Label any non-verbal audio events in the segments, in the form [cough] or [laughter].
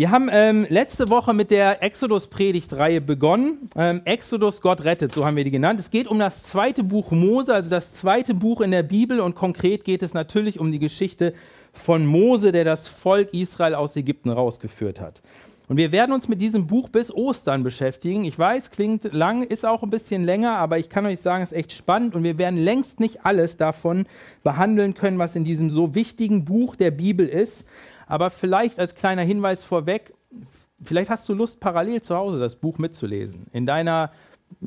Wir haben ähm, letzte Woche mit der Exodus-Predigtreihe begonnen. Ähm, Exodus, Gott rettet, so haben wir die genannt. Es geht um das zweite Buch Mose, also das zweite Buch in der Bibel und konkret geht es natürlich um die Geschichte von Mose, der das Volk Israel aus Ägypten rausgeführt hat. Und wir werden uns mit diesem Buch bis Ostern beschäftigen. Ich weiß, klingt lang, ist auch ein bisschen länger, aber ich kann euch sagen, es ist echt spannend und wir werden längst nicht alles davon behandeln können, was in diesem so wichtigen Buch der Bibel ist. Aber vielleicht als kleiner Hinweis vorweg, vielleicht hast du Lust, parallel zu Hause das Buch mitzulesen. In deiner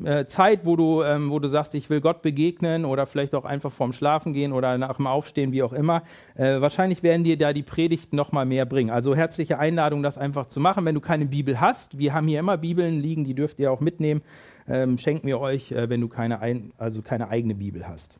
äh, Zeit, wo du, ähm, wo du sagst, ich will Gott begegnen oder vielleicht auch einfach vorm Schlafen gehen oder nach dem Aufstehen, wie auch immer. Äh, wahrscheinlich werden dir da die Predigten noch mal mehr bringen. Also herzliche Einladung, das einfach zu machen. Wenn du keine Bibel hast, wir haben hier immer Bibeln liegen, die dürft ihr auch mitnehmen. Ähm, schenken wir euch, äh, wenn du keine, ein, also keine eigene Bibel hast.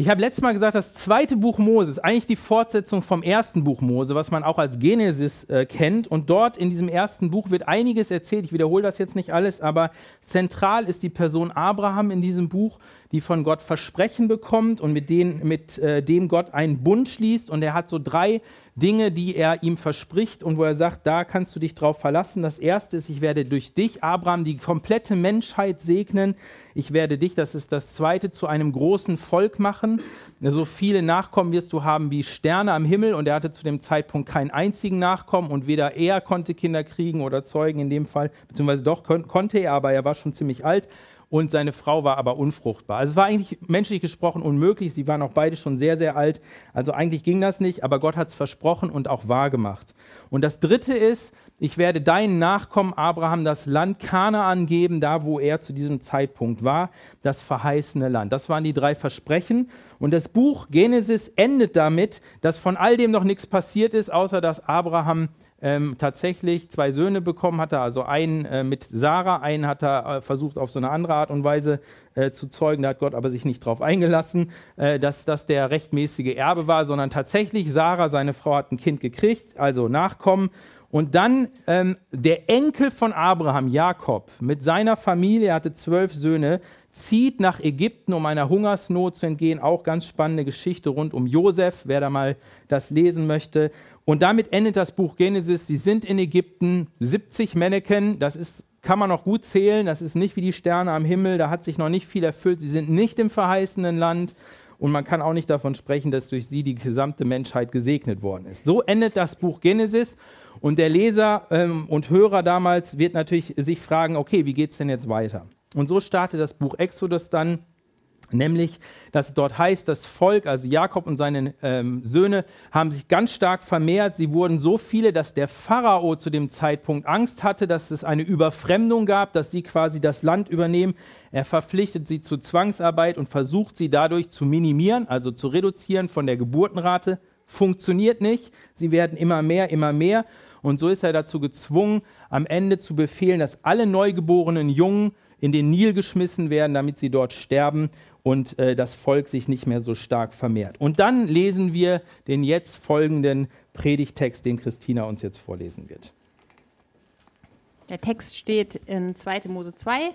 Ich habe letztes Mal gesagt, das zweite Buch Mose ist eigentlich die Fortsetzung vom ersten Buch Mose, was man auch als Genesis äh, kennt. Und dort in diesem ersten Buch wird einiges erzählt. Ich wiederhole das jetzt nicht alles, aber zentral ist die Person Abraham in diesem Buch die von Gott Versprechen bekommt und mit, denen, mit äh, dem Gott einen Bund schließt. Und er hat so drei Dinge, die er ihm verspricht und wo er sagt, da kannst du dich drauf verlassen. Das erste ist, ich werde durch dich, Abraham, die komplette Menschheit segnen. Ich werde dich, das ist das zweite, zu einem großen Volk machen. So viele Nachkommen wirst du haben wie Sterne am Himmel. Und er hatte zu dem Zeitpunkt keinen einzigen Nachkommen und weder er konnte Kinder kriegen oder zeugen in dem Fall, beziehungsweise doch kon konnte er, aber er war schon ziemlich alt und seine Frau war aber unfruchtbar. Also es war eigentlich menschlich gesprochen unmöglich. Sie waren auch beide schon sehr, sehr alt. Also eigentlich ging das nicht, aber Gott hat es versprochen und auch wahr gemacht. Und das Dritte ist, ich werde deinen Nachkommen Abraham das Land Kanaan geben, da wo er zu diesem Zeitpunkt war, das verheißene Land. Das waren die drei Versprechen. Und das Buch Genesis endet damit, dass von all dem noch nichts passiert ist, außer dass Abraham ähm, tatsächlich zwei Söhne bekommen hatte, also einen äh, mit Sarah, einen hat er äh, versucht auf so eine andere Art und Weise äh, zu zeugen, da hat Gott aber sich nicht darauf eingelassen, äh, dass das der rechtmäßige Erbe war, sondern tatsächlich Sarah, seine Frau, hat ein Kind gekriegt, also Nachkommen. Und dann ähm, der Enkel von Abraham, Jakob, mit seiner Familie, er hatte zwölf Söhne, zieht nach Ägypten, um einer Hungersnot zu entgehen. Auch ganz spannende Geschichte rund um Josef, wer da mal das lesen möchte. Und damit endet das Buch Genesis. Sie sind in Ägypten, 70 Männchen, das ist, kann man noch gut zählen, das ist nicht wie die Sterne am Himmel, da hat sich noch nicht viel erfüllt. Sie sind nicht im verheißenen Land und man kann auch nicht davon sprechen, dass durch sie die gesamte Menschheit gesegnet worden ist. So endet das Buch Genesis und der Leser ähm, und Hörer damals wird natürlich sich fragen, okay, wie geht es denn jetzt weiter? Und so startet das Buch Exodus dann Nämlich, dass es dort heißt, das Volk, also Jakob und seine ähm, Söhne, haben sich ganz stark vermehrt. Sie wurden so viele, dass der Pharao zu dem Zeitpunkt Angst hatte, dass es eine Überfremdung gab, dass sie quasi das Land übernehmen. Er verpflichtet sie zu Zwangsarbeit und versucht sie dadurch zu minimieren, also zu reduzieren von der Geburtenrate. Funktioniert nicht. Sie werden immer mehr, immer mehr. Und so ist er dazu gezwungen, am Ende zu befehlen, dass alle neugeborenen Jungen in den Nil geschmissen werden, damit sie dort sterben und äh, das Volk sich nicht mehr so stark vermehrt. Und dann lesen wir den jetzt folgenden Predigtext, den Christina uns jetzt vorlesen wird. Der Text steht in 2. Mose 2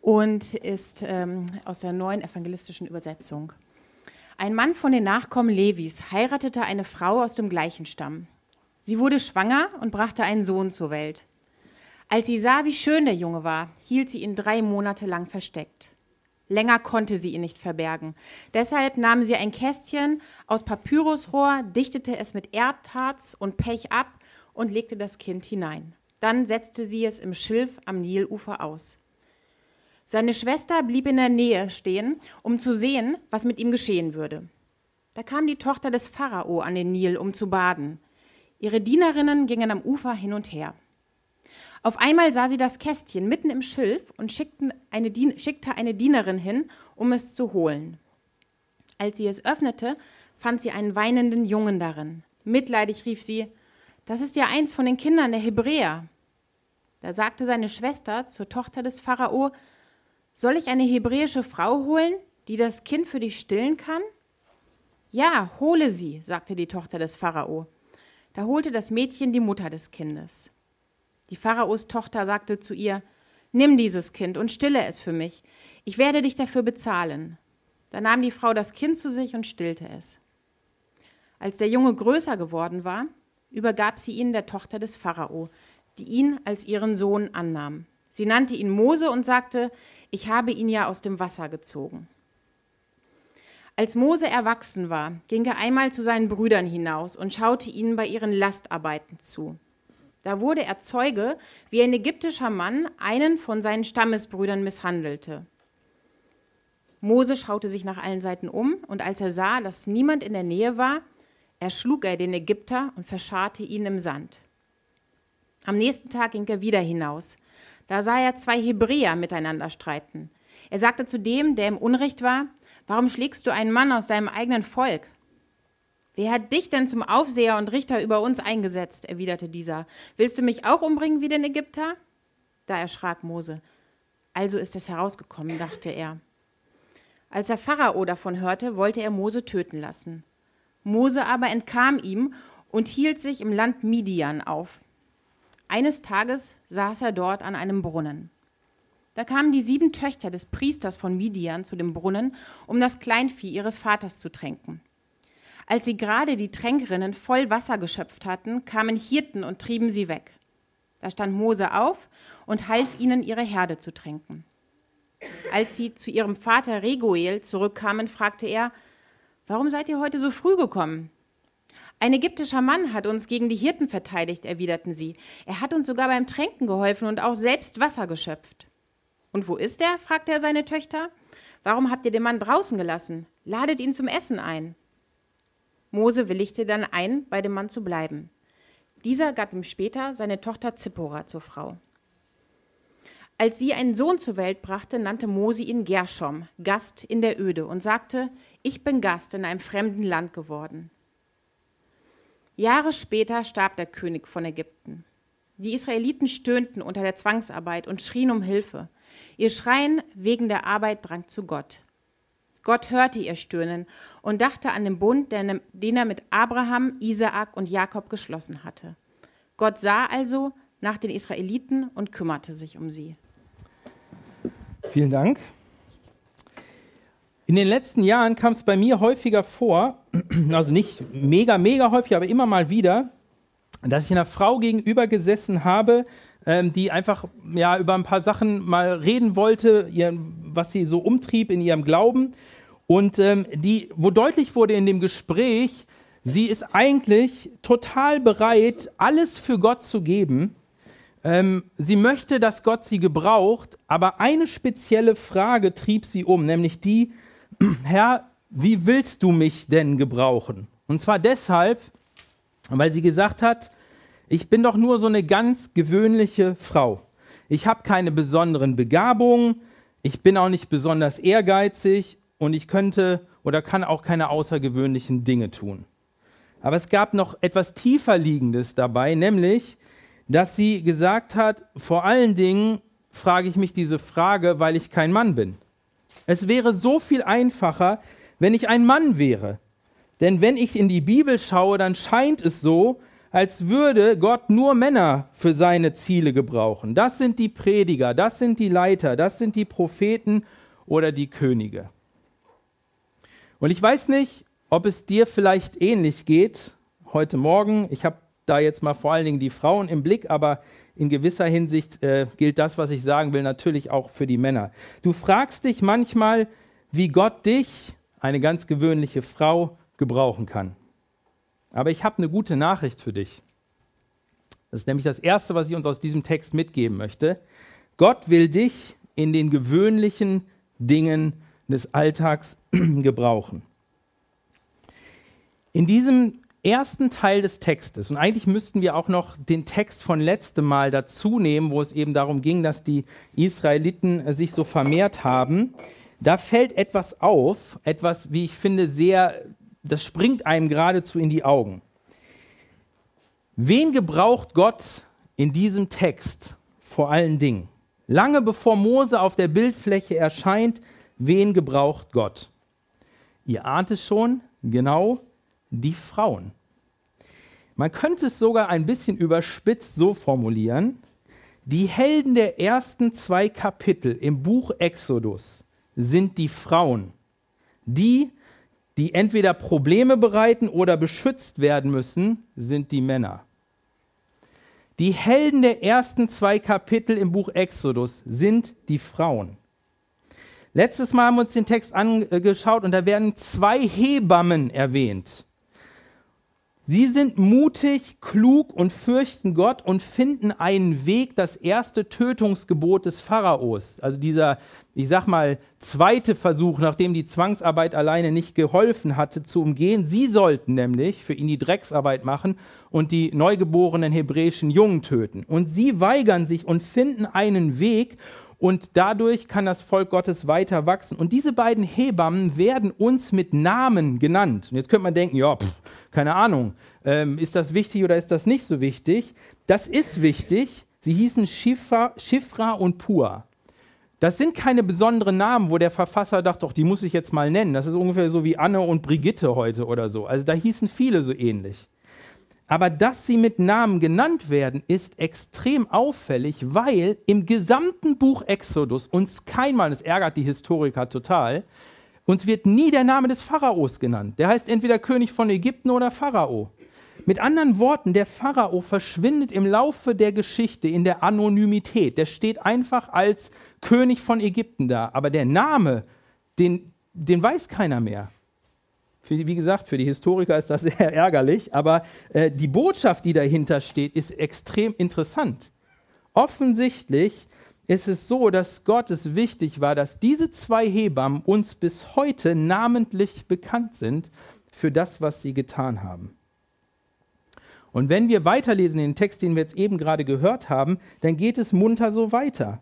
und ist ähm, aus der neuen evangelistischen Übersetzung. Ein Mann von den Nachkommen Levis heiratete eine Frau aus dem gleichen Stamm. Sie wurde schwanger und brachte einen Sohn zur Welt. Als sie sah, wie schön der Junge war, hielt sie ihn drei Monate lang versteckt. Länger konnte sie ihn nicht verbergen. Deshalb nahm sie ein Kästchen aus Papyrusrohr, dichtete es mit Erdharz und Pech ab und legte das Kind hinein. Dann setzte sie es im Schilf am Nilufer aus. Seine Schwester blieb in der Nähe stehen, um zu sehen, was mit ihm geschehen würde. Da kam die Tochter des Pharao an den Nil, um zu baden. Ihre Dienerinnen gingen am Ufer hin und her. Auf einmal sah sie das Kästchen mitten im Schilf und eine schickte eine Dienerin hin, um es zu holen. Als sie es öffnete, fand sie einen weinenden Jungen darin. Mitleidig rief sie, das ist ja eins von den Kindern der Hebräer. Da sagte seine Schwester zur Tochter des Pharao, soll ich eine hebräische Frau holen, die das Kind für dich stillen kann? Ja, hole sie, sagte die Tochter des Pharao. Da holte das Mädchen die Mutter des Kindes. Die Pharaos Tochter sagte zu ihr, Nimm dieses Kind und stille es für mich. Ich werde dich dafür bezahlen. Da nahm die Frau das Kind zu sich und stillte es. Als der Junge größer geworden war, übergab sie ihn der Tochter des Pharao, die ihn als ihren Sohn annahm. Sie nannte ihn Mose und sagte, ich habe ihn ja aus dem Wasser gezogen. Als Mose erwachsen war, ging er einmal zu seinen Brüdern hinaus und schaute ihnen bei ihren Lastarbeiten zu. Da wurde er Zeuge, wie ein ägyptischer Mann einen von seinen Stammesbrüdern misshandelte. Mose schaute sich nach allen Seiten um, und als er sah, dass niemand in der Nähe war, erschlug er den Ägypter und verscharrte ihn im Sand. Am nächsten Tag ging er wieder hinaus. Da sah er zwei Hebräer miteinander streiten. Er sagte zu dem, der im Unrecht war, Warum schlägst du einen Mann aus deinem eigenen Volk? Wer hat dich denn zum Aufseher und Richter über uns eingesetzt? erwiderte dieser. Willst du mich auch umbringen wie den Ägypter? Da erschrak Mose. Also ist es herausgekommen, dachte er. Als der Pharao davon hörte, wollte er Mose töten lassen. Mose aber entkam ihm und hielt sich im Land Midian auf. Eines Tages saß er dort an einem Brunnen. Da kamen die sieben Töchter des Priesters von Midian zu dem Brunnen, um das Kleinvieh ihres Vaters zu tränken. Als sie gerade die Tränkerinnen voll Wasser geschöpft hatten, kamen Hirten und trieben sie weg. Da stand Mose auf und half ihnen, ihre Herde zu tränken. Als sie zu ihrem Vater Reguel zurückkamen, fragte er, Warum seid ihr heute so früh gekommen? Ein ägyptischer Mann hat uns gegen die Hirten verteidigt, erwiderten sie. Er hat uns sogar beim Tränken geholfen und auch selbst Wasser geschöpft. Und wo ist er? fragte er seine Töchter. Warum habt ihr den Mann draußen gelassen? Ladet ihn zum Essen ein. Mose willigte dann ein, bei dem Mann zu bleiben. Dieser gab ihm später seine Tochter Zippora zur Frau. Als sie einen Sohn zur Welt brachte, nannte Mose ihn Gershom, Gast in der Öde, und sagte, ich bin Gast in einem fremden Land geworden. Jahre später starb der König von Ägypten. Die Israeliten stöhnten unter der Zwangsarbeit und schrien um Hilfe. Ihr Schreien wegen der Arbeit drang zu Gott. Gott hörte ihr Stöhnen und dachte an den Bund, den er mit Abraham, Isaak und Jakob geschlossen hatte. Gott sah also nach den Israeliten und kümmerte sich um sie. Vielen Dank. In den letzten Jahren kam es bei mir häufiger vor, [clears throat] also nicht mega, mega häufig, aber immer mal wieder, dass ich einer Frau gegenüber gesessen habe, ähm, die einfach ja, über ein paar Sachen mal reden wollte, ihr, was sie so umtrieb in ihrem Glauben. Und ähm, die, wo deutlich wurde in dem Gespräch, sie ist eigentlich total bereit, alles für Gott zu geben ähm, sie möchte, dass Gott sie gebraucht, aber eine spezielle Frage trieb sie um, nämlich die, [clears throat] Herr, wie willst du mich denn gebrauchen? Und zwar deshalb, weil sie gesagt hat, ich bin doch nur so eine ganz gewöhnliche Frau. Ich habe keine besonderen Begabungen, ich bin auch nicht besonders ehrgeizig und ich könnte oder kann auch keine außergewöhnlichen Dinge tun. Aber es gab noch etwas tiefer liegendes dabei, nämlich dass sie gesagt hat, vor allen Dingen frage ich mich diese Frage, weil ich kein Mann bin. Es wäre so viel einfacher, wenn ich ein Mann wäre. Denn wenn ich in die Bibel schaue, dann scheint es so, als würde Gott nur Männer für seine Ziele gebrauchen. Das sind die Prediger, das sind die Leiter, das sind die Propheten oder die Könige. Und ich weiß nicht, ob es dir vielleicht ähnlich geht heute Morgen. Ich habe da jetzt mal vor allen Dingen die Frauen im Blick, aber in gewisser Hinsicht äh, gilt das, was ich sagen will, natürlich auch für die Männer. Du fragst dich manchmal, wie Gott dich, eine ganz gewöhnliche Frau, gebrauchen kann. Aber ich habe eine gute Nachricht für dich. Das ist nämlich das Erste, was ich uns aus diesem Text mitgeben möchte. Gott will dich in den gewöhnlichen Dingen des Alltags [clears throat] gebrauchen. In diesem ersten Teil des Textes, und eigentlich müssten wir auch noch den Text von letztem Mal dazu nehmen, wo es eben darum ging, dass die Israeliten sich so vermehrt haben, da fällt etwas auf, etwas, wie ich finde, sehr, das springt einem geradezu in die Augen. Wen gebraucht Gott in diesem Text vor allen Dingen? Lange bevor Mose auf der Bildfläche erscheint, wen gebraucht Gott? Ihr ahnt es schon, genau die Frauen. Man könnte es sogar ein bisschen überspitzt so formulieren. Die Helden der ersten zwei Kapitel im Buch Exodus sind die Frauen, die, die entweder Probleme bereiten oder beschützt werden müssen, sind die Männer. Die Helden der ersten zwei Kapitel im Buch Exodus sind die Frauen. Letztes Mal haben wir uns den Text angeschaut und da werden zwei Hebammen erwähnt. Sie sind mutig, klug und fürchten Gott und finden einen Weg, das erste Tötungsgebot des Pharaos, also dieser, ich sag mal, zweite Versuch, nachdem die Zwangsarbeit alleine nicht geholfen hatte, zu umgehen. Sie sollten nämlich für ihn die Drecksarbeit machen und die neugeborenen hebräischen Jungen töten. Und sie weigern sich und finden einen Weg, und dadurch kann das Volk Gottes weiter wachsen. Und diese beiden Hebammen werden uns mit Namen genannt. Und jetzt könnte man denken, ja, pff, keine Ahnung, ähm, ist das wichtig oder ist das nicht so wichtig? Das ist wichtig. Sie hießen Schifra, Schifra und Pua. Das sind keine besonderen Namen, wo der Verfasser dachte, doch, die muss ich jetzt mal nennen. Das ist ungefähr so wie Anne und Brigitte heute oder so. Also da hießen viele so ähnlich. Aber dass sie mit Namen genannt werden, ist extrem auffällig, weil im gesamten Buch Exodus uns keinmal, das ärgert die Historiker total, uns wird nie der Name des Pharaos genannt. Der heißt entweder König von Ägypten oder Pharao. Mit anderen Worten, der Pharao verschwindet im Laufe der Geschichte in der Anonymität. Der steht einfach als König von Ägypten da. Aber der Name, den, den weiß keiner mehr. Für, wie gesagt, für die Historiker ist das [laughs] sehr ärgerlich, aber äh, die Botschaft, die dahinter steht, ist extrem interessant. Offensichtlich ist es so, dass Gott es wichtig war, dass diese zwei Hebammen uns bis heute namentlich bekannt sind für das, was sie getan haben. Und wenn wir weiterlesen den Text, den wir jetzt eben gerade gehört haben, dann geht es munter so weiter.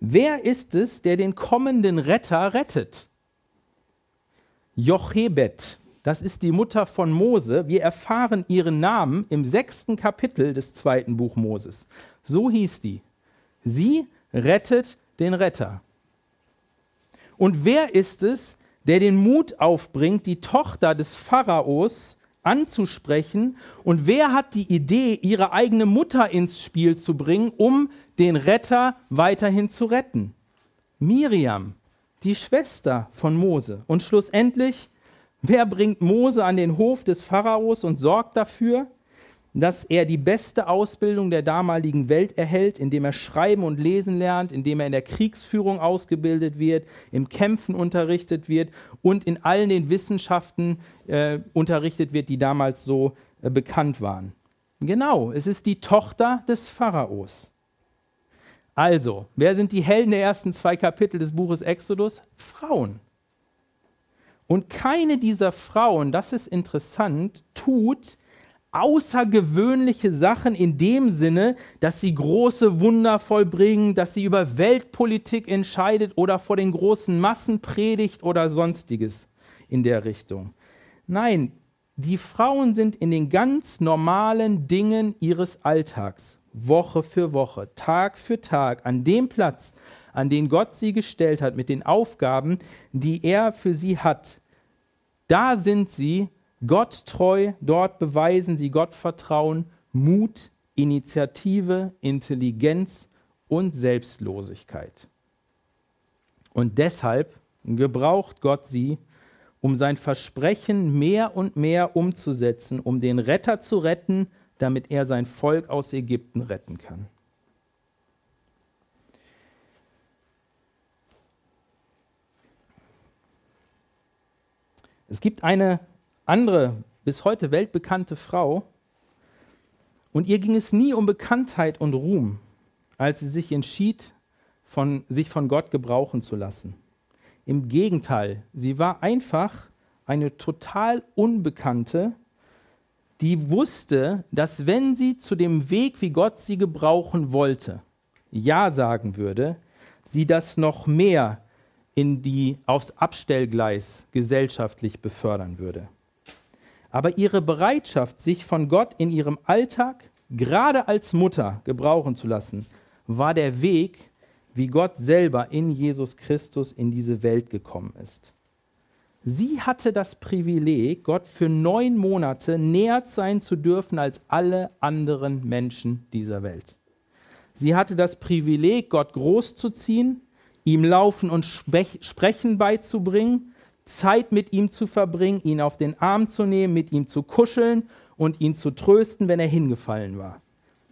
Wer ist es, der den kommenden Retter rettet? Jochebed, das ist die Mutter von Mose. Wir erfahren ihren Namen im sechsten Kapitel des zweiten Buch Moses. So hieß die. Sie rettet den Retter. Und wer ist es, der den Mut aufbringt, die Tochter des Pharaos anzusprechen? Und wer hat die Idee, ihre eigene Mutter ins Spiel zu bringen, um den Retter weiterhin zu retten? Miriam, die Schwester von Mose. Und schlussendlich Wer bringt Mose an den Hof des Pharaos und sorgt dafür, dass er die beste Ausbildung der damaligen Welt erhält, indem er schreiben und lesen lernt, indem er in der Kriegsführung ausgebildet wird, im Kämpfen unterrichtet wird und in allen den Wissenschaften äh, unterrichtet wird, die damals so äh, bekannt waren. Genau, es ist die Tochter des Pharaos. Also, wer sind die Helden der ersten zwei Kapitel des Buches Exodus? Frauen. Und keine dieser Frauen, das ist interessant, tut außergewöhnliche Sachen in dem Sinne, dass sie große Wunder vollbringen, dass sie über Weltpolitik entscheidet oder vor den großen Massen predigt oder sonstiges in der Richtung. Nein, die Frauen sind in den ganz normalen Dingen ihres Alltags, Woche für Woche, Tag für Tag, an dem Platz, an den Gott sie gestellt hat, mit den Aufgaben, die er für sie hat. Da sind sie Gott treu, dort beweisen sie Gott Vertrauen, Mut, Initiative, Intelligenz und Selbstlosigkeit. Und deshalb gebraucht Gott sie, um sein Versprechen mehr und mehr umzusetzen, um den Retter zu retten, damit er sein Volk aus Ägypten retten kann. Es gibt eine andere, bis heute weltbekannte Frau, und ihr ging es nie um Bekanntheit und Ruhm, als sie sich entschied, von, sich von Gott gebrauchen zu lassen. Im Gegenteil, sie war einfach eine total Unbekannte, die wusste, dass wenn sie zu dem Weg, wie Gott sie gebrauchen wollte, Ja sagen würde, sie das noch mehr in die, aufs Abstellgleis gesellschaftlich befördern würde. Aber ihre Bereitschaft, sich von Gott in ihrem Alltag, gerade als Mutter, gebrauchen zu lassen, war der Weg, wie Gott selber in Jesus Christus in diese Welt gekommen ist. Sie hatte das Privileg, Gott für neun Monate näher sein zu dürfen als alle anderen Menschen dieser Welt. Sie hatte das Privileg, Gott großzuziehen, ihm Laufen und Sprechen beizubringen, Zeit mit ihm zu verbringen, ihn auf den Arm zu nehmen, mit ihm zu kuscheln und ihn zu trösten, wenn er hingefallen war.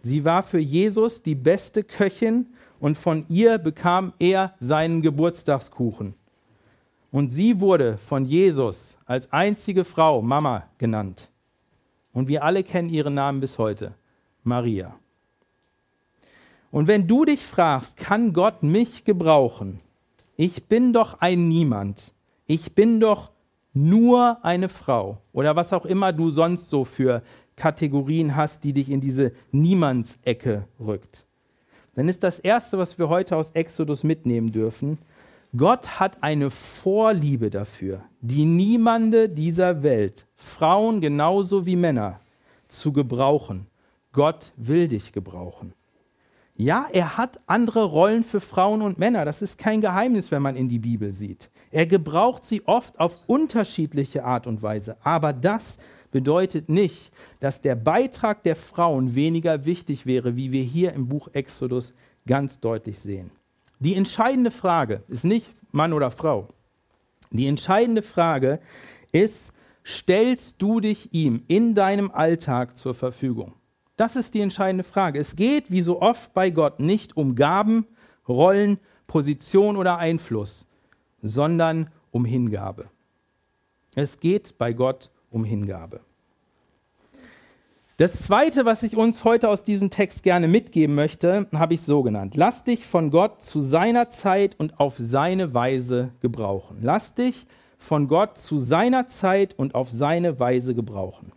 Sie war für Jesus die beste Köchin und von ihr bekam er seinen Geburtstagskuchen. Und sie wurde von Jesus als einzige Frau Mama genannt. Und wir alle kennen ihren Namen bis heute, Maria. Und wenn du dich fragst, kann Gott mich gebrauchen? Ich bin doch ein Niemand. Ich bin doch nur eine Frau. Oder was auch immer du sonst so für Kategorien hast, die dich in diese Niemandsecke rückt. Dann ist das Erste, was wir heute aus Exodus mitnehmen dürfen, Gott hat eine Vorliebe dafür, die Niemande dieser Welt, Frauen genauso wie Männer, zu gebrauchen. Gott will dich gebrauchen. Ja, er hat andere Rollen für Frauen und Männer. Das ist kein Geheimnis, wenn man in die Bibel sieht. Er gebraucht sie oft auf unterschiedliche Art und Weise. Aber das bedeutet nicht, dass der Beitrag der Frauen weniger wichtig wäre, wie wir hier im Buch Exodus ganz deutlich sehen. Die entscheidende Frage ist nicht Mann oder Frau. Die entscheidende Frage ist, stellst du dich ihm in deinem Alltag zur Verfügung? Das ist die entscheidende Frage. Es geht, wie so oft bei Gott, nicht um Gaben, Rollen, Position oder Einfluss, sondern um Hingabe. Es geht bei Gott um Hingabe. Das Zweite, was ich uns heute aus diesem Text gerne mitgeben möchte, habe ich so genannt. Lass dich von Gott zu seiner Zeit und auf seine Weise gebrauchen. Lass dich von Gott zu seiner Zeit und auf seine Weise gebrauchen.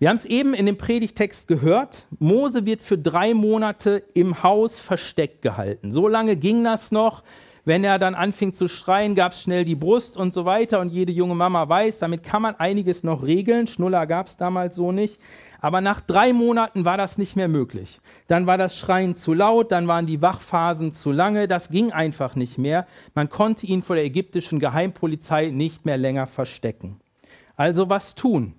Wir haben es eben in dem Predigtext gehört. Mose wird für drei Monate im Haus versteckt gehalten. So lange ging das noch. Wenn er dann anfing zu schreien, gab es schnell die Brust und so weiter. Und jede junge Mama weiß, damit kann man einiges noch regeln. Schnuller gab es damals so nicht. Aber nach drei Monaten war das nicht mehr möglich. Dann war das Schreien zu laut, dann waren die Wachphasen zu lange. Das ging einfach nicht mehr. Man konnte ihn vor der ägyptischen Geheimpolizei nicht mehr länger verstecken. Also was tun?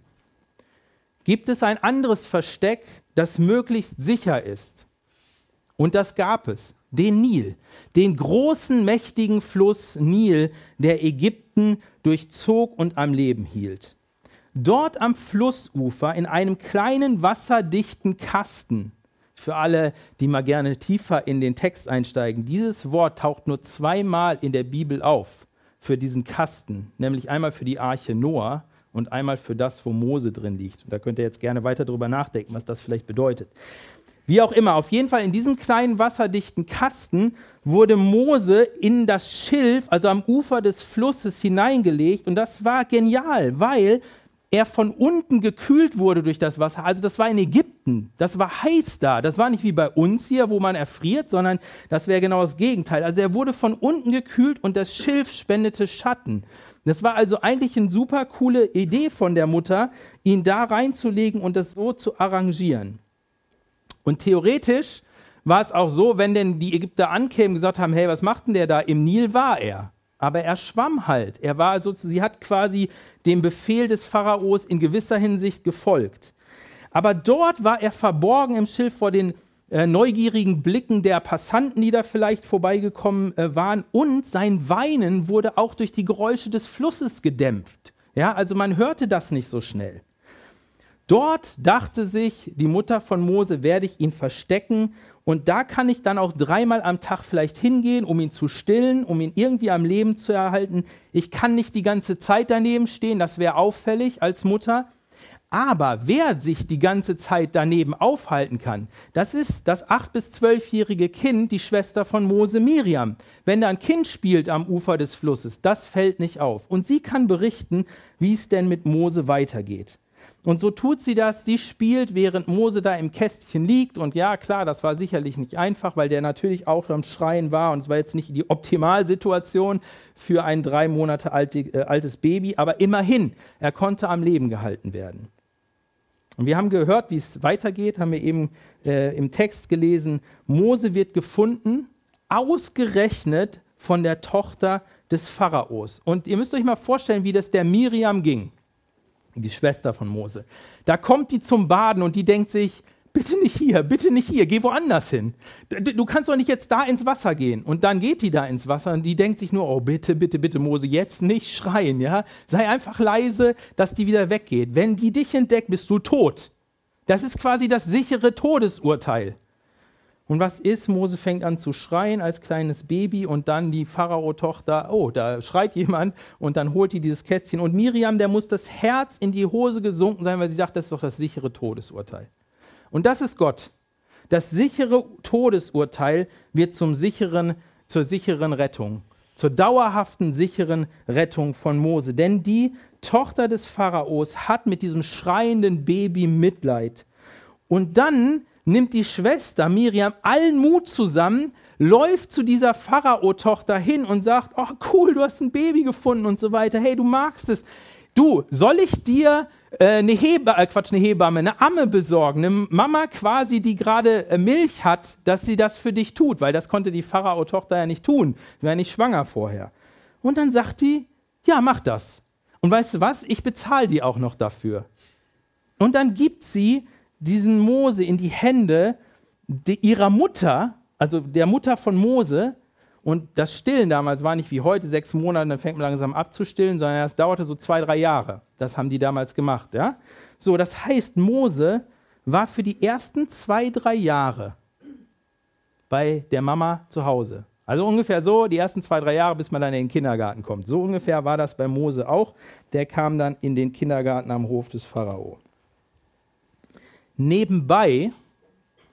Gibt es ein anderes Versteck, das möglichst sicher ist? Und das gab es, den Nil, den großen, mächtigen Fluss Nil, der Ägypten durchzog und am Leben hielt. Dort am Flussufer in einem kleinen wasserdichten Kasten, für alle, die mal gerne tiefer in den Text einsteigen, dieses Wort taucht nur zweimal in der Bibel auf für diesen Kasten, nämlich einmal für die Arche Noah und einmal für das, wo Mose drin liegt. Und da könnt ihr jetzt gerne weiter drüber nachdenken, was das vielleicht bedeutet. Wie auch immer, auf jeden Fall in diesem kleinen wasserdichten Kasten wurde Mose in das Schilf, also am Ufer des Flusses hineingelegt. Und das war genial, weil er von unten gekühlt wurde durch das Wasser. Also das war in Ägypten, das war heiß da. Das war nicht wie bei uns hier, wo man erfriert, sondern das wäre genau das Gegenteil. Also er wurde von unten gekühlt und das Schilf spendete Schatten. Das war also eigentlich eine super coole Idee von der Mutter, ihn da reinzulegen und das so zu arrangieren. Und theoretisch war es auch so, wenn denn die Ägypter ankämen und gesagt haben, hey, was macht denn der da? Im Nil war er. Aber er schwamm halt. Er war also, sie hat quasi dem Befehl des Pharaos in gewisser Hinsicht gefolgt. Aber dort war er verborgen im Schilf vor den äh, neugierigen Blicken der Passanten, die da vielleicht vorbeigekommen äh, waren. Und sein Weinen wurde auch durch die Geräusche des Flusses gedämpft. Ja, also man hörte das nicht so schnell. Dort dachte sich die Mutter von Mose, werde ich ihn verstecken und da kann ich dann auch dreimal am Tag vielleicht hingehen, um ihn zu stillen, um ihn irgendwie am Leben zu erhalten. Ich kann nicht die ganze Zeit daneben stehen, das wäre auffällig als Mutter. Aber wer sich die ganze Zeit daneben aufhalten kann, das ist das acht- bis zwölfjährige Kind, die Schwester von Mose Miriam. Wenn da ein Kind spielt am Ufer des Flusses, das fällt nicht auf. Und sie kann berichten, wie es denn mit Mose weitergeht. Und so tut sie das, sie spielt, während Mose da im Kästchen liegt. Und ja, klar, das war sicherlich nicht einfach, weil der natürlich auch am Schreien war. Und es war jetzt nicht die Optimalsituation für ein drei Monate äh, altes Baby. Aber immerhin, er konnte am Leben gehalten werden. Und wir haben gehört, wie es weitergeht, haben wir eben äh, im Text gelesen. Mose wird gefunden, ausgerechnet von der Tochter des Pharaos. Und ihr müsst euch mal vorstellen, wie das der Miriam ging die Schwester von Mose. Da kommt die zum Baden und die denkt sich, bitte nicht hier, bitte nicht hier, geh woanders hin. Du kannst doch nicht jetzt da ins Wasser gehen. Und dann geht die da ins Wasser und die denkt sich nur, oh bitte, bitte, bitte, Mose, jetzt nicht schreien, ja. Sei einfach leise, dass die wieder weggeht. Wenn die dich entdeckt, bist du tot. Das ist quasi das sichere Todesurteil. Und was ist? Mose fängt an zu schreien als kleines Baby und dann die Pharao-Tochter, oh, da schreit jemand und dann holt die dieses Kästchen. Und Miriam, der muss das Herz in die Hose gesunken sein, weil sie sagt, das ist doch das sichere Todesurteil. Und das ist Gott. Das sichere Todesurteil wird zum sicheren, zur sicheren Rettung, zur dauerhaften sicheren Rettung von Mose. Denn die Tochter des Pharaos hat mit diesem schreienden Baby Mitleid. Und dann nimmt die Schwester Miriam allen Mut zusammen, läuft zu dieser Pharao-Tochter hin und sagt, oh cool, du hast ein Baby gefunden und so weiter, hey, du magst es. Du, soll ich dir äh, eine Hebamme, äh, Quatsch, eine Hebamme, eine Amme besorgen, eine Mama quasi, die gerade äh, Milch hat, dass sie das für dich tut, weil das konnte die Pharao-Tochter ja nicht tun, sie war nicht schwanger vorher. Und dann sagt die, ja, mach das. Und weißt du was, ich bezahle die auch noch dafür. Und dann gibt sie diesen Mose in die Hände ihrer Mutter, also der Mutter von Mose. Und das Stillen damals war nicht wie heute, sechs Monate, dann fängt man langsam abzustillen, sondern es dauerte so zwei, drei Jahre. Das haben die damals gemacht. Ja? So, das heißt, Mose war für die ersten zwei, drei Jahre bei der Mama zu Hause. Also ungefähr so, die ersten zwei, drei Jahre, bis man dann in den Kindergarten kommt. So ungefähr war das bei Mose auch. Der kam dann in den Kindergarten am Hof des Pharao. Nebenbei,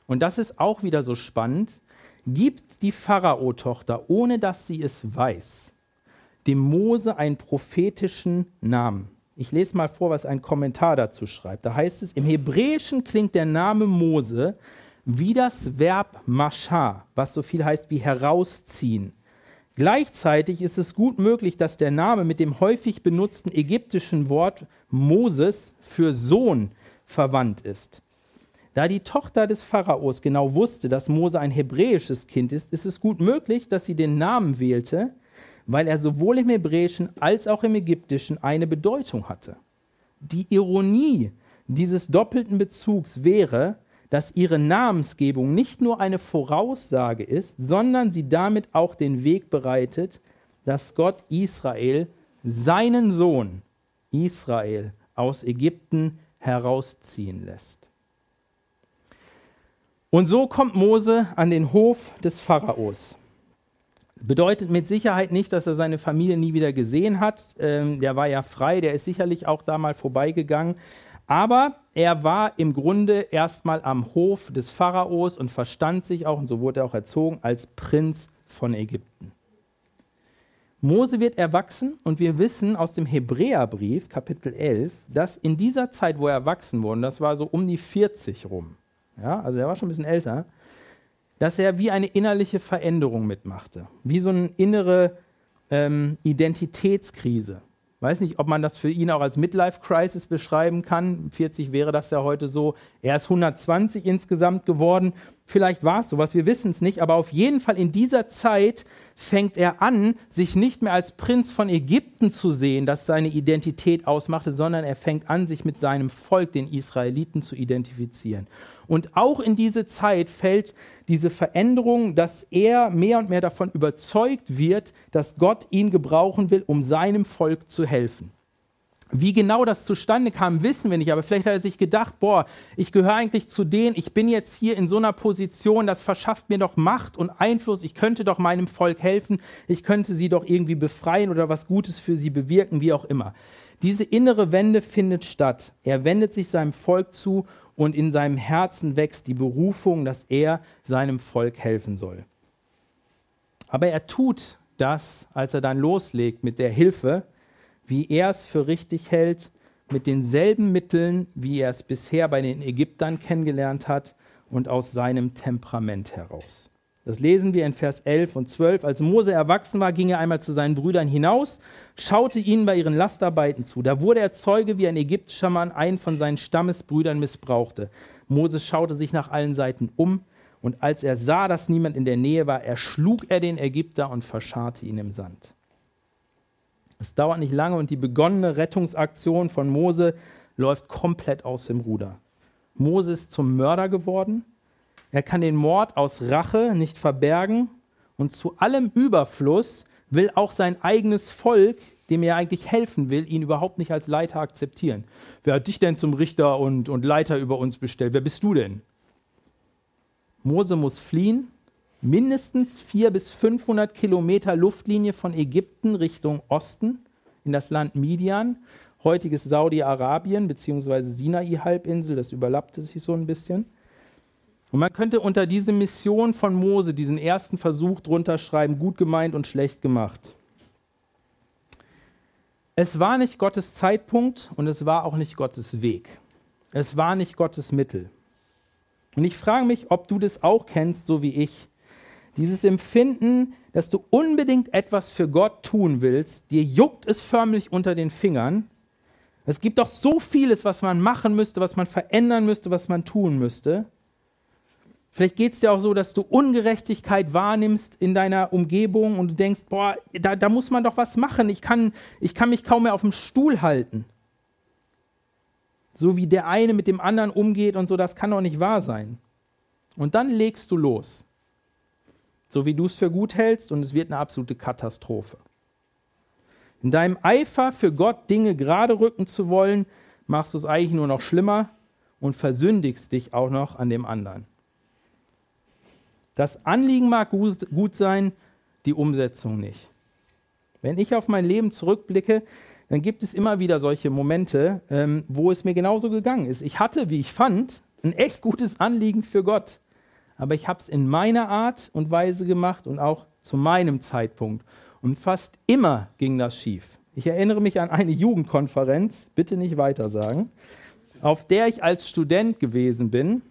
und das ist auch wieder so spannend, gibt die Pharao-Tochter, ohne dass sie es weiß, dem Mose einen prophetischen Namen. Ich lese mal vor, was ein Kommentar dazu schreibt. Da heißt es, im Hebräischen klingt der Name Mose wie das Verb mashar, was so viel heißt wie herausziehen. Gleichzeitig ist es gut möglich, dass der Name mit dem häufig benutzten ägyptischen Wort Moses für Sohn verwandt ist. Da die Tochter des Pharaos genau wusste, dass Mose ein hebräisches Kind ist, ist es gut möglich, dass sie den Namen wählte, weil er sowohl im Hebräischen als auch im Ägyptischen eine Bedeutung hatte. Die Ironie dieses doppelten Bezugs wäre, dass ihre Namensgebung nicht nur eine Voraussage ist, sondern sie damit auch den Weg bereitet, dass Gott Israel, seinen Sohn Israel, aus Ägypten herausziehen lässt. Und so kommt Mose an den Hof des Pharaos. Bedeutet mit Sicherheit nicht, dass er seine Familie nie wieder gesehen hat. Ähm, der war ja frei, der ist sicherlich auch da mal vorbeigegangen. Aber er war im Grunde erstmal am Hof des Pharaos und verstand sich auch, und so wurde er auch erzogen, als Prinz von Ägypten. Mose wird erwachsen und wir wissen aus dem Hebräerbrief, Kapitel 11, dass in dieser Zeit, wo er erwachsen wurde, das war so um die 40 rum, ja, also er war schon ein bisschen älter, dass er wie eine innerliche Veränderung mitmachte, wie so eine innere ähm, Identitätskrise. Weiß nicht, ob man das für ihn auch als Midlife-Crisis beschreiben kann. 40 wäre das ja heute so. Er ist 120 insgesamt geworden. Vielleicht war es so, was wir wissen es nicht. Aber auf jeden Fall in dieser Zeit fängt er an, sich nicht mehr als Prinz von Ägypten zu sehen, das seine Identität ausmachte, sondern er fängt an, sich mit seinem Volk, den Israeliten, zu identifizieren. Und auch in diese Zeit fällt diese Veränderung, dass er mehr und mehr davon überzeugt wird, dass Gott ihn gebrauchen will, um seinem Volk zu helfen. Wie genau das zustande kam, wissen wir nicht, aber vielleicht hat er sich gedacht, boah, ich gehöre eigentlich zu denen, ich bin jetzt hier in so einer Position, das verschafft mir doch Macht und Einfluss, ich könnte doch meinem Volk helfen, ich könnte sie doch irgendwie befreien oder was Gutes für sie bewirken, wie auch immer. Diese innere Wende findet statt. Er wendet sich seinem Volk zu und in seinem Herzen wächst die Berufung, dass er seinem Volk helfen soll. Aber er tut das, als er dann loslegt mit der Hilfe, wie er es für richtig hält, mit denselben Mitteln, wie er es bisher bei den Ägyptern kennengelernt hat und aus seinem Temperament heraus. Das lesen wir in Vers 11 und 12. Als Mose erwachsen war, ging er einmal zu seinen Brüdern hinaus, schaute ihnen bei ihren Lastarbeiten zu. Da wurde er Zeuge, wie ein ägyptischer Mann einen von seinen Stammesbrüdern missbrauchte. Moses schaute sich nach allen Seiten um, und als er sah, dass niemand in der Nähe war, erschlug er den Ägypter und verscharrte ihn im Sand. Es dauert nicht lange und die begonnene Rettungsaktion von Mose läuft komplett aus dem Ruder. Mose ist zum Mörder geworden er kann den Mord aus Rache nicht verbergen und zu allem Überfluss will auch sein eigenes Volk dem er eigentlich helfen will, ihn überhaupt nicht als Leiter akzeptieren. Wer hat dich denn zum Richter und, und Leiter über uns bestellt? Wer bist du denn? Mose muss fliehen, mindestens 400 bis 500 Kilometer Luftlinie von Ägypten Richtung Osten in das Land Midian, heutiges Saudi-Arabien bzw. Sinai-Halbinsel, das überlappte sich so ein bisschen. Und man könnte unter diese Mission von Mose diesen ersten Versuch drunter schreiben, gut gemeint und schlecht gemacht. Es war nicht Gottes Zeitpunkt und es war auch nicht Gottes Weg. Es war nicht Gottes Mittel. Und ich frage mich, ob du das auch kennst, so wie ich. Dieses Empfinden, dass du unbedingt etwas für Gott tun willst, dir juckt es förmlich unter den Fingern. Es gibt doch so vieles, was man machen müsste, was man verändern müsste, was man tun müsste. Vielleicht geht es dir auch so, dass du Ungerechtigkeit wahrnimmst in deiner Umgebung und du denkst, boah, da, da muss man doch was machen. Ich kann, ich kann mich kaum mehr auf dem Stuhl halten. So wie der eine mit dem anderen umgeht und so, das kann doch nicht wahr sein. Und dann legst du los. So wie du es für gut hältst und es wird eine absolute Katastrophe. In deinem Eifer für Gott Dinge gerade rücken zu wollen, machst du es eigentlich nur noch schlimmer und versündigst dich auch noch an dem anderen. Das Anliegen mag gut sein, die Umsetzung nicht. Wenn ich auf mein Leben zurückblicke, dann gibt es immer wieder solche Momente, ähm, wo es mir genauso gegangen ist. Ich hatte, wie ich fand, ein echt gutes Anliegen für Gott, aber ich habe es in meiner Art und Weise gemacht und auch zu meinem Zeitpunkt. Und fast immer ging das schief. Ich erinnere mich an eine Jugendkonferenz, bitte nicht weiter sagen, auf der ich als Student gewesen bin.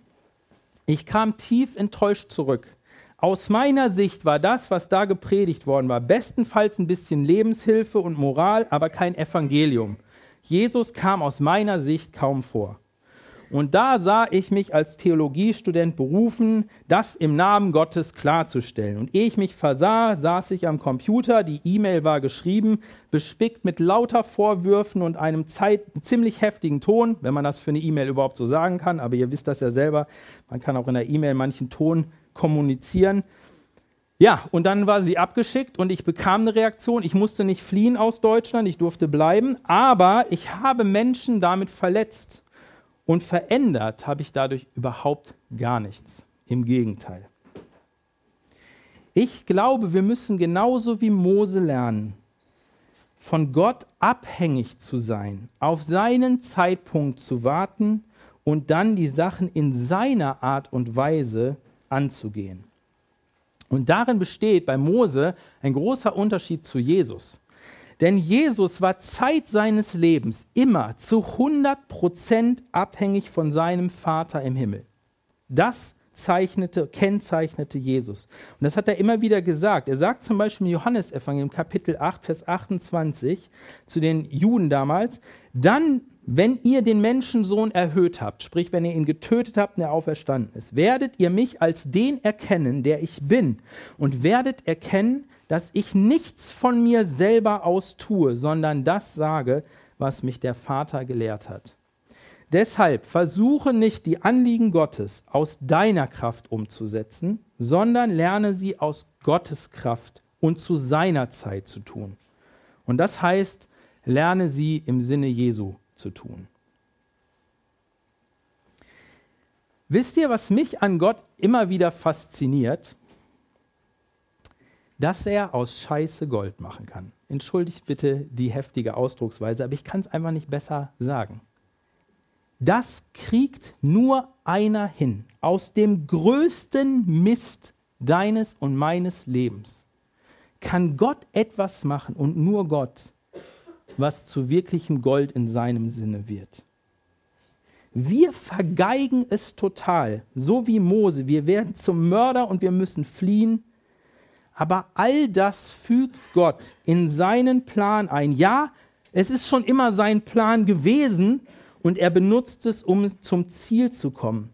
Ich kam tief enttäuscht zurück. Aus meiner Sicht war das, was da gepredigt worden war, bestenfalls ein bisschen Lebenshilfe und Moral, aber kein Evangelium. Jesus kam aus meiner Sicht kaum vor. Und da sah ich mich als Theologiestudent berufen, das im Namen Gottes klarzustellen. Und ehe ich mich versah, saß ich am Computer, die E-Mail war geschrieben, bespickt mit lauter Vorwürfen und einem Zeit, ziemlich heftigen Ton, wenn man das für eine E-Mail überhaupt so sagen kann, aber ihr wisst das ja selber, man kann auch in der E-Mail manchen Ton kommunizieren. Ja, und dann war sie abgeschickt und ich bekam eine Reaktion. Ich musste nicht fliehen aus Deutschland, ich durfte bleiben, aber ich habe Menschen damit verletzt. Und verändert habe ich dadurch überhaupt gar nichts. Im Gegenteil. Ich glaube, wir müssen genauso wie Mose lernen, von Gott abhängig zu sein, auf seinen Zeitpunkt zu warten und dann die Sachen in seiner Art und Weise anzugehen. Und darin besteht bei Mose ein großer Unterschied zu Jesus. Denn Jesus war Zeit seines Lebens immer zu 100 Prozent abhängig von seinem Vater im Himmel. Das zeichnete, kennzeichnete Jesus. Und das hat er immer wieder gesagt. Er sagt zum Beispiel im Johannesevangelium Kapitel 8, Vers 28 zu den Juden damals, dann, wenn ihr den Menschensohn erhöht habt, sprich, wenn ihr ihn getötet habt und er auferstanden ist, werdet ihr mich als den erkennen, der ich bin und werdet erkennen, dass ich nichts von mir selber aus tue, sondern das sage, was mich der Vater gelehrt hat. Deshalb versuche nicht die Anliegen Gottes aus deiner Kraft umzusetzen, sondern lerne sie aus Gottes Kraft und zu seiner Zeit zu tun. Und das heißt, lerne sie im Sinne Jesu zu tun. Wisst ihr, was mich an Gott immer wieder fasziniert? dass er aus Scheiße Gold machen kann. Entschuldigt bitte die heftige Ausdrucksweise, aber ich kann es einfach nicht besser sagen. Das kriegt nur einer hin aus dem größten Mist deines und meines Lebens. Kann Gott etwas machen und nur Gott, was zu wirklichem Gold in seinem Sinne wird. Wir vergeigen es total, so wie Mose. Wir werden zum Mörder und wir müssen fliehen aber all das fügt Gott in seinen Plan ein. Ja, es ist schon immer sein Plan gewesen und er benutzt es, um zum Ziel zu kommen.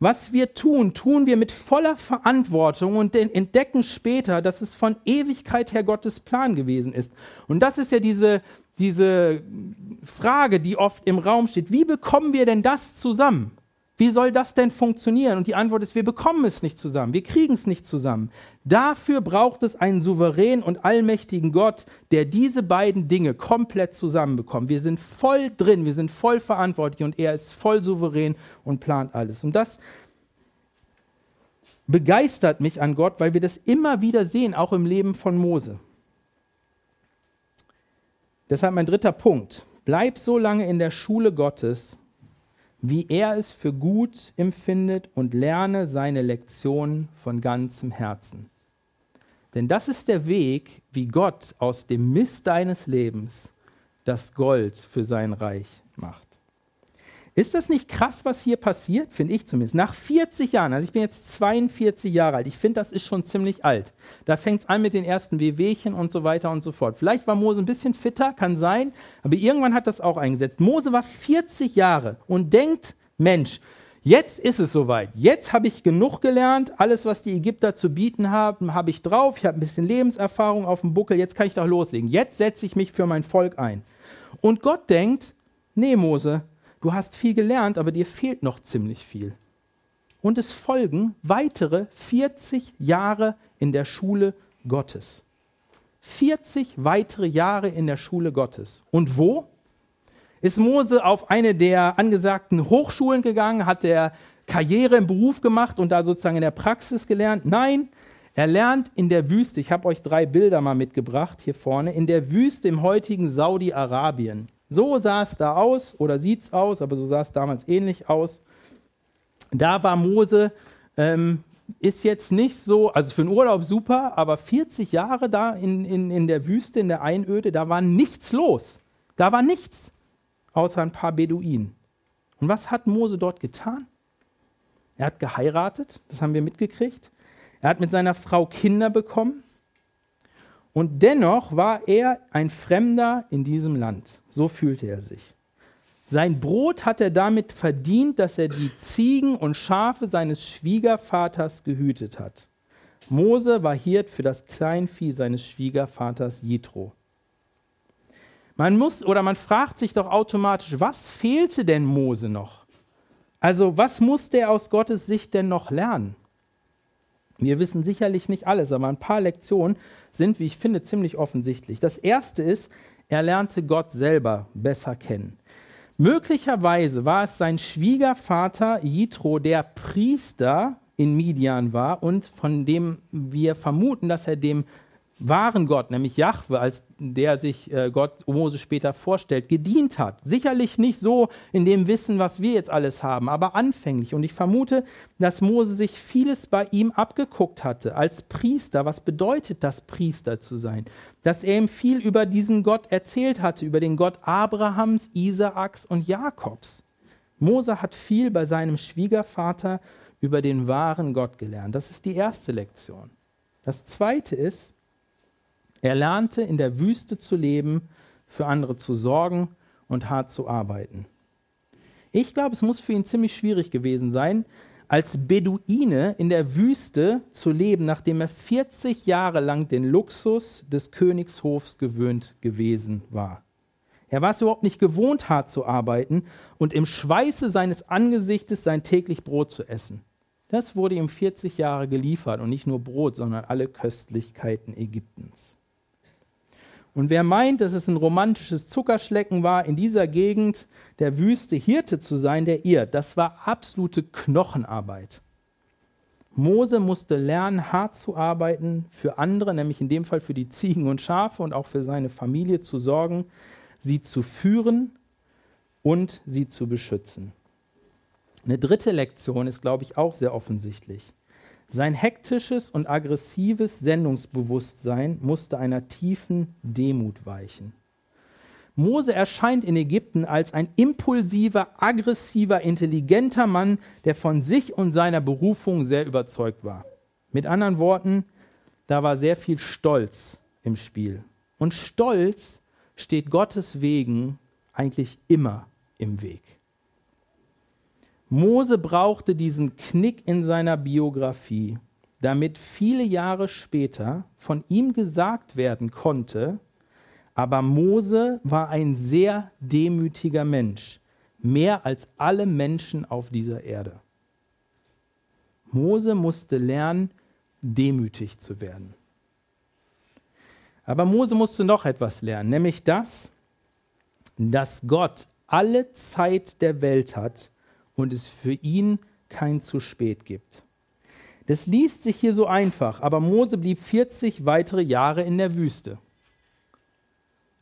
Was wir tun, tun wir mit voller Verantwortung und entdecken später, dass es von Ewigkeit her Gottes Plan gewesen ist. Und das ist ja diese, diese Frage, die oft im Raum steht. Wie bekommen wir denn das zusammen? Wie soll das denn funktionieren? Und die Antwort ist, wir bekommen es nicht zusammen, wir kriegen es nicht zusammen. Dafür braucht es einen souveränen und allmächtigen Gott, der diese beiden Dinge komplett zusammenbekommt. Wir sind voll drin, wir sind voll verantwortlich und er ist voll souverän und plant alles. Und das begeistert mich an Gott, weil wir das immer wieder sehen, auch im Leben von Mose. Deshalb mein dritter Punkt. Bleib so lange in der Schule Gottes, wie er es für gut empfindet und lerne seine Lektionen von ganzem Herzen. Denn das ist der Weg, wie Gott aus dem Mist deines Lebens das Gold für sein Reich macht. Ist das nicht krass, was hier passiert? Finde ich zumindest. Nach 40 Jahren, also ich bin jetzt 42 Jahre alt, ich finde, das ist schon ziemlich alt. Da fängt es an mit den ersten Wehwehchen und so weiter und so fort. Vielleicht war Mose ein bisschen fitter, kann sein, aber irgendwann hat das auch eingesetzt. Mose war 40 Jahre und denkt, Mensch, jetzt ist es soweit. Jetzt habe ich genug gelernt. Alles, was die Ägypter zu bieten haben, habe ich drauf. Ich habe ein bisschen Lebenserfahrung auf dem Buckel. Jetzt kann ich doch loslegen. Jetzt setze ich mich für mein Volk ein. Und Gott denkt, nee, Mose, du hast viel gelernt, aber dir fehlt noch ziemlich viel. Und es folgen weitere 40 Jahre in der Schule Gottes. 40 weitere Jahre in der Schule Gottes. Und wo? Ist Mose auf eine der angesagten Hochschulen gegangen? Hat er Karriere im Beruf gemacht und da sozusagen in der Praxis gelernt? Nein, er lernt in der Wüste. Ich habe euch drei Bilder mal mitgebracht hier vorne. In der Wüste im heutigen Saudi-Arabien. So sah es da aus oder sieht es aus, aber so sah es damals ähnlich aus. Da war Mose, ähm, ist jetzt nicht so, also für den Urlaub super, aber 40 Jahre da in, in, in der Wüste, in der Einöde, da war nichts los. Da war nichts, außer ein paar Beduinen. Und was hat Mose dort getan? Er hat geheiratet, das haben wir mitgekriegt. Er hat mit seiner Frau Kinder bekommen. Und dennoch war er ein Fremder in diesem Land. So fühlte er sich. Sein Brot hat er damit verdient, dass er die Ziegen und Schafe seines Schwiegervaters gehütet hat. Mose war Hirt für das Kleinvieh seines Schwiegervaters Jitro. Man muss oder man fragt sich doch automatisch, was fehlte denn Mose noch? Also, was musste er aus Gottes Sicht denn noch lernen? Wir wissen sicherlich nicht alles, aber ein paar Lektionen sind, wie ich finde, ziemlich offensichtlich. Das erste ist, er lernte Gott selber besser kennen. Möglicherweise war es sein Schwiegervater Jitro, der Priester in Midian war und von dem wir vermuten, dass er dem wahren Gott, nämlich Jahwe, als der sich äh, Gott Mose später vorstellt, gedient hat. Sicherlich nicht so in dem Wissen, was wir jetzt alles haben, aber anfänglich. Und ich vermute, dass Mose sich vieles bei ihm abgeguckt hatte als Priester. Was bedeutet das, Priester zu sein? Dass er ihm viel über diesen Gott erzählt hatte, über den Gott Abrahams, Isaaks und Jakobs. Mose hat viel bei seinem Schwiegervater über den wahren Gott gelernt. Das ist die erste Lektion. Das zweite ist, er lernte in der Wüste zu leben, für andere zu sorgen und hart zu arbeiten. Ich glaube, es muss für ihn ziemlich schwierig gewesen sein, als Beduine in der Wüste zu leben, nachdem er 40 Jahre lang den Luxus des Königshofs gewöhnt gewesen war. Er war es überhaupt nicht gewohnt, hart zu arbeiten und im Schweiße seines Angesichtes sein täglich Brot zu essen. Das wurde ihm 40 Jahre geliefert und nicht nur Brot, sondern alle Köstlichkeiten Ägyptens. Und wer meint, dass es ein romantisches Zuckerschlecken war, in dieser Gegend der Wüste Hirte zu sein, der irrt. Das war absolute Knochenarbeit. Mose musste lernen, hart zu arbeiten für andere, nämlich in dem Fall für die Ziegen und Schafe und auch für seine Familie zu sorgen, sie zu führen und sie zu beschützen. Eine dritte Lektion ist, glaube ich, auch sehr offensichtlich. Sein hektisches und aggressives Sendungsbewusstsein musste einer tiefen Demut weichen. Mose erscheint in Ägypten als ein impulsiver, aggressiver, intelligenter Mann, der von sich und seiner Berufung sehr überzeugt war. Mit anderen Worten, da war sehr viel Stolz im Spiel. Und Stolz steht Gottes Wegen eigentlich immer im Weg. Mose brauchte diesen Knick in seiner Biografie, damit viele Jahre später von ihm gesagt werden konnte, aber Mose war ein sehr demütiger Mensch. mehr als alle Menschen auf dieser Erde. Mose musste lernen, demütig zu werden. Aber Mose musste noch etwas lernen, nämlich das, dass Gott alle Zeit der Welt hat und es für ihn kein zu spät gibt. Das liest sich hier so einfach, aber Mose blieb 40 weitere Jahre in der Wüste.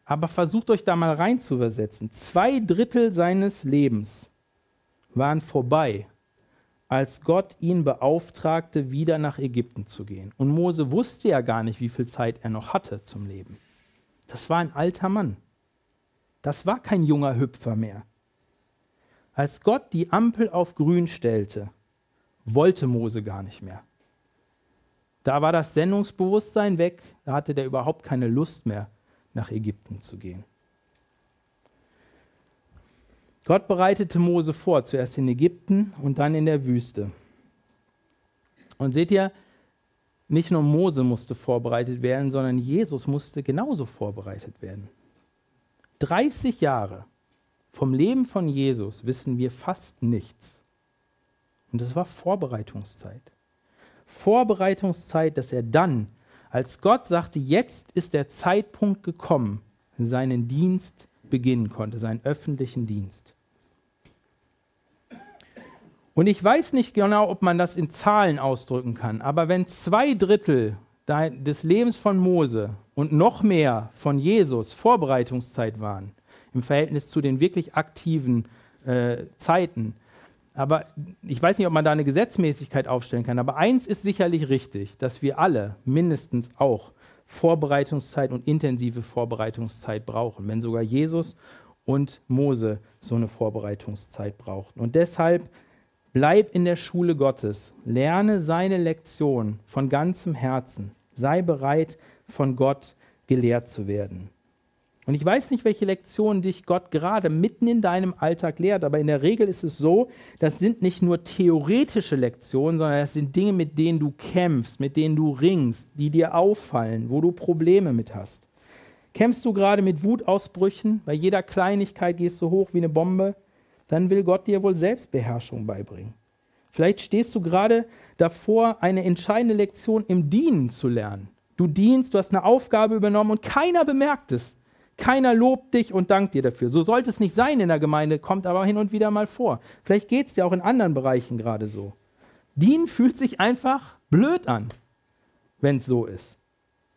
Aber versucht euch da mal rein zu übersetzen. Zwei Drittel seines Lebens waren vorbei, als Gott ihn beauftragte, wieder nach Ägypten zu gehen. Und Mose wusste ja gar nicht, wie viel Zeit er noch hatte zum Leben. Das war ein alter Mann. Das war kein junger Hüpfer mehr. Als Gott die Ampel auf grün stellte, wollte Mose gar nicht mehr. Da war das Sendungsbewusstsein weg, da hatte der überhaupt keine Lust mehr, nach Ägypten zu gehen. Gott bereitete Mose vor, zuerst in Ägypten und dann in der Wüste. Und seht ihr, nicht nur Mose musste vorbereitet werden, sondern Jesus musste genauso vorbereitet werden. 30 Jahre vom Leben von Jesus wissen wir fast nichts. Und das war Vorbereitungszeit. Vorbereitungszeit, dass er dann, als Gott sagte, jetzt ist der Zeitpunkt gekommen, seinen Dienst beginnen konnte, seinen öffentlichen Dienst. Und ich weiß nicht genau, ob man das in Zahlen ausdrücken kann, aber wenn zwei Drittel des Lebens von Mose und noch mehr von Jesus Vorbereitungszeit waren, im Verhältnis zu den wirklich aktiven äh, Zeiten, aber ich weiß nicht, ob man da eine Gesetzmäßigkeit aufstellen kann. Aber eins ist sicherlich richtig, dass wir alle mindestens auch Vorbereitungszeit und intensive Vorbereitungszeit brauchen, wenn sogar Jesus und Mose so eine Vorbereitungszeit brauchten. Und deshalb bleib in der Schule Gottes, lerne seine Lektion von ganzem Herzen, sei bereit, von Gott gelehrt zu werden. Und ich weiß nicht, welche Lektionen dich Gott gerade mitten in deinem Alltag lehrt, aber in der Regel ist es so, das sind nicht nur theoretische Lektionen, sondern das sind Dinge, mit denen du kämpfst, mit denen du ringst, die dir auffallen, wo du Probleme mit hast. Kämpfst du gerade mit Wutausbrüchen, bei jeder Kleinigkeit gehst du hoch wie eine Bombe, dann will Gott dir wohl Selbstbeherrschung beibringen. Vielleicht stehst du gerade davor, eine entscheidende Lektion im Dienen zu lernen. Du dienst, du hast eine Aufgabe übernommen und keiner bemerkt es. Keiner lobt dich und dankt dir dafür. So sollte es nicht sein in der Gemeinde, kommt aber hin und wieder mal vor. Vielleicht geht es dir auch in anderen Bereichen gerade so. Dienen fühlt sich einfach blöd an, wenn es so ist.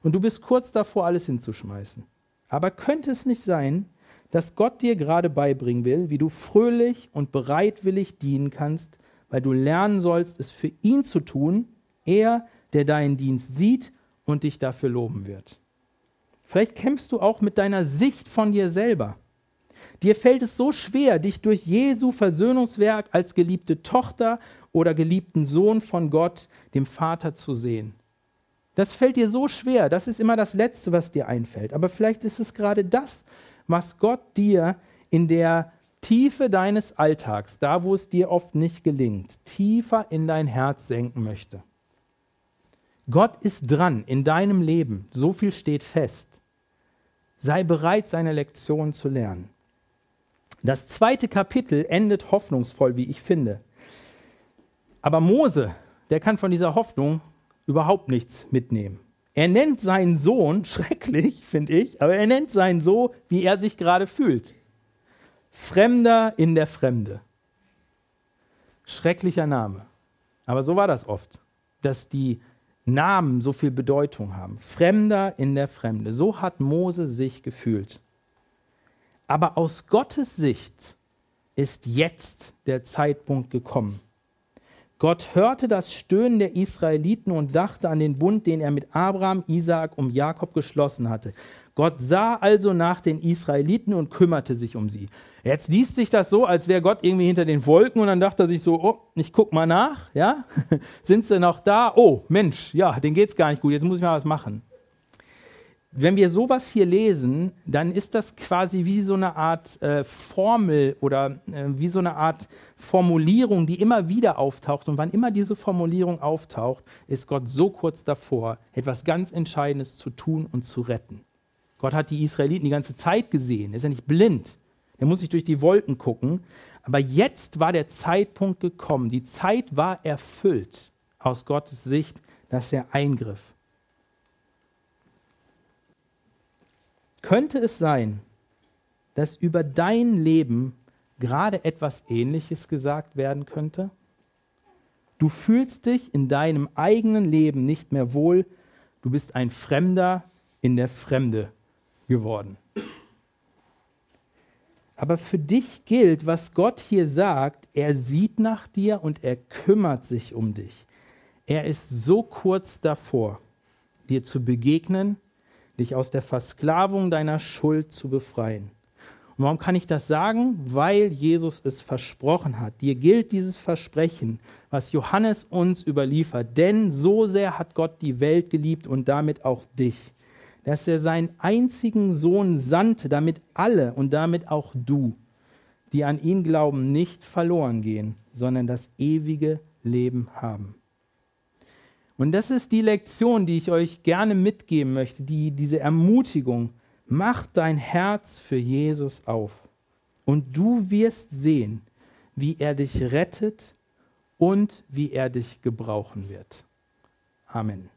Und du bist kurz davor, alles hinzuschmeißen. Aber könnte es nicht sein, dass Gott dir gerade beibringen will, wie du fröhlich und bereitwillig dienen kannst, weil du lernen sollst, es für ihn zu tun, er, der deinen Dienst sieht und dich dafür loben wird. Vielleicht kämpfst du auch mit deiner Sicht von dir selber. Dir fällt es so schwer, dich durch Jesu Versöhnungswerk als geliebte Tochter oder geliebten Sohn von Gott, dem Vater, zu sehen. Das fällt dir so schwer, das ist immer das Letzte, was dir einfällt. Aber vielleicht ist es gerade das, was Gott dir in der Tiefe deines Alltags, da wo es dir oft nicht gelingt, tiefer in dein Herz senken möchte. Gott ist dran in deinem Leben, so viel steht fest. Sei bereit, seine Lektion zu lernen. Das zweite Kapitel endet hoffnungsvoll, wie ich finde. Aber Mose, der kann von dieser Hoffnung überhaupt nichts mitnehmen. Er nennt seinen Sohn, [laughs] schrecklich, finde ich, aber er nennt seinen Sohn, wie er sich gerade fühlt. Fremder in der Fremde. Schrecklicher Name. Aber so war das oft, dass die Namen so viel Bedeutung haben. Fremder in der Fremde. So hat Mose sich gefühlt. Aber aus Gottes Sicht ist jetzt der Zeitpunkt gekommen. Gott hörte das Stöhnen der Israeliten und dachte an den Bund, den er mit Abraham, Isaak und Jakob geschlossen hatte. Gott sah also nach den Israeliten und kümmerte sich um sie. Jetzt liest sich das so, als wäre Gott irgendwie hinter den Wolken und dann dachte er sich so, oh, ich guck mal nach, ja? [laughs] Sind sie noch da? Oh, Mensch, ja, denen geht's gar nicht gut, jetzt muss ich mal was machen. Wenn wir sowas hier lesen, dann ist das quasi wie so eine Art äh, Formel oder äh, wie so eine Art Formulierung, die immer wieder auftaucht. Und wann immer diese Formulierung auftaucht, ist Gott so kurz davor, etwas ganz Entscheidendes zu tun und zu retten. Gott hat die Israeliten die ganze Zeit gesehen. Ist ja nicht blind. Er muss nicht durch die Wolken gucken. Aber jetzt war der Zeitpunkt gekommen. Die Zeit war erfüllt aus Gottes Sicht, dass er eingriff. Könnte es sein, dass über dein Leben gerade etwas Ähnliches gesagt werden könnte? Du fühlst dich in deinem eigenen Leben nicht mehr wohl, du bist ein Fremder in der Fremde geworden. Aber für dich gilt, was Gott hier sagt, er sieht nach dir und er kümmert sich um dich. Er ist so kurz davor, dir zu begegnen, dich aus der Versklavung deiner Schuld zu befreien. Und warum kann ich das sagen? Weil Jesus es versprochen hat. Dir gilt dieses Versprechen, was Johannes uns überliefert. Denn so sehr hat Gott die Welt geliebt und damit auch dich, dass er seinen einzigen Sohn sandte, damit alle und damit auch du, die an ihn glauben, nicht verloren gehen, sondern das ewige Leben haben. Und das ist die Lektion, die ich euch gerne mitgeben möchte, die, diese Ermutigung, Mach dein Herz für Jesus auf und du wirst sehen, wie er dich rettet und wie er dich gebrauchen wird. Amen.